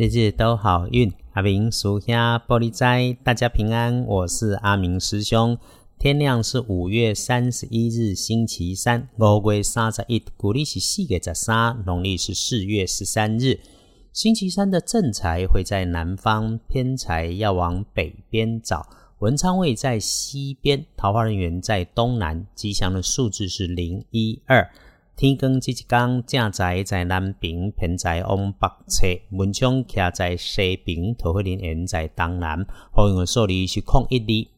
日日都好运，阿明属下玻璃斋，大家平安。我是阿明师兄。天亮是五月三十一日，星期三。五月三十一，古历是四月十三，农历是四月十三日。星期三的正财会在南方，偏财要往北边找。文昌位在西边，桃花人员在东南。吉祥的数字是零一二。天光即一天，正在在南边，偏在往北侧；文昌徛在西边，桃花林缘在东南。好运的数字是空一哩。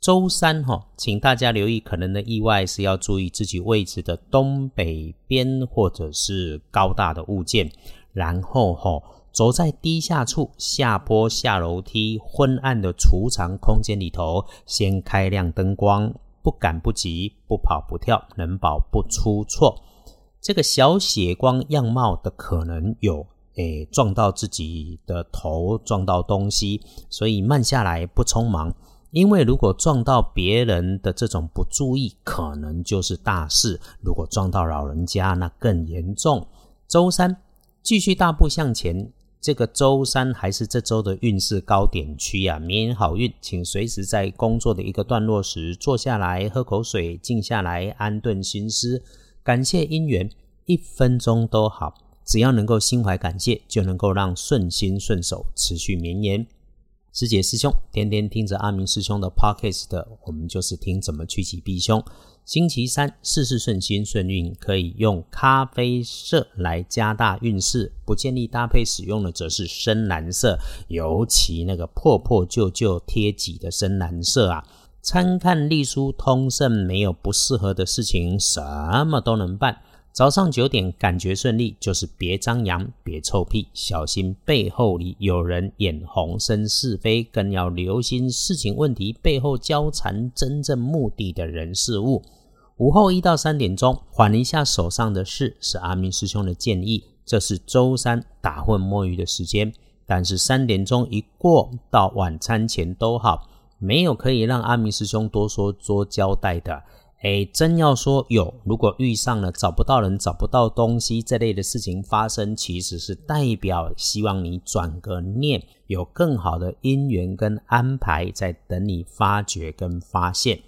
周三哈，请大家留意可能的意外，是要注意自己位置的东北边或者是高大的物件。然后哈，走在低下处，下坡下楼梯，昏暗的储藏空间里头，先开亮灯光，不赶不急，不跑不跳，能保不出错。这个小血光样貌的可能有，诶，撞到自己的头，撞到东西，所以慢下来，不匆忙。因为如果撞到别人的这种不注意，可能就是大事。如果撞到老人家，那更严重。周三继续大步向前，这个周三还是这周的运势高点区啊，免好运，请随时在工作的一个段落时坐下来，喝口水，静下来，安顿心思。感谢姻缘，一分钟都好，只要能够心怀感谢，就能够让顺心顺手持续绵延。师姐师兄天天听着阿明师兄的 podcast，我们就是听怎么趋吉避凶。星期三事事顺心顺运，可以用咖啡色来加大运势，不建议搭配使用的则是深蓝色，尤其那个破破旧旧贴己的深蓝色啊。参看隶书通胜，没有不适合的事情，什么都能办。早上九点感觉顺利，就是别张扬，别臭屁，小心背后里有人眼红生是非，更要留心事情问题背后交缠真正目的的人事物。午后一到三点钟，缓一下手上的事，是阿明师兄的建议。这是周三打混摸鱼的时间，但是三点钟一过到晚餐前都好。没有可以让阿明师兄多说多交代的，哎，真要说有，如果遇上了找不到人、找不到东西这类的事情发生，其实是代表希望你转个念，有更好的因缘跟安排在等你发掘跟发现，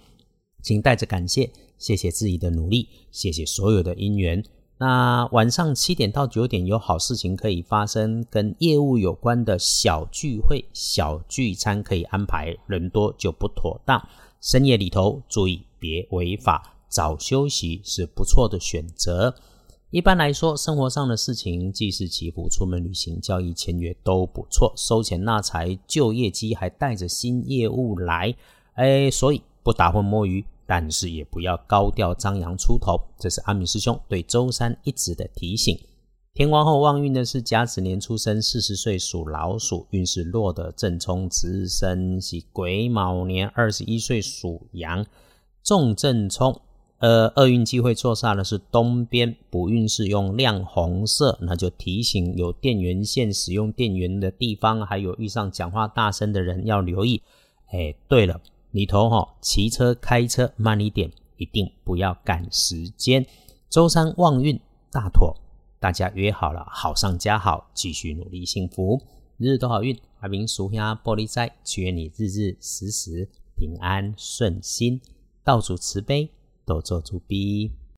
请带着感谢，谢谢自己的努力，谢谢所有的因缘。那晚上七点到九点有好事情可以发生，跟业务有关的小聚会、小聚餐可以安排，人多就不妥当。深夜里头注意别违法，早休息是不错的选择。一般来说，生活上的事情，既是祈福、出门旅行、交易签约都不错，收钱纳财、旧业绩，还带着新业务来，哎，所以不打混摸鱼。但是也不要高调张扬出头，这是阿米师兄对周三一直的提醒。天王后旺运的是甲子年出生，四十岁属老鼠，运势弱的正冲值日生是癸卯年，二十一岁属羊，重正冲。呃，厄运机会坐煞的是东边，补运是用亮红色，那就提醒有电源线使用电源的地方，还有遇上讲话大声的人要留意。哎，对了。里头哈，骑车开车慢一点，一定不要赶时间。周三旺运大妥，大家约好了，好上加好，继续努力，幸福，日日都好运。阿明属下玻璃斋，祈愿你日日时时平安顺心，道主慈悲，都做主逼。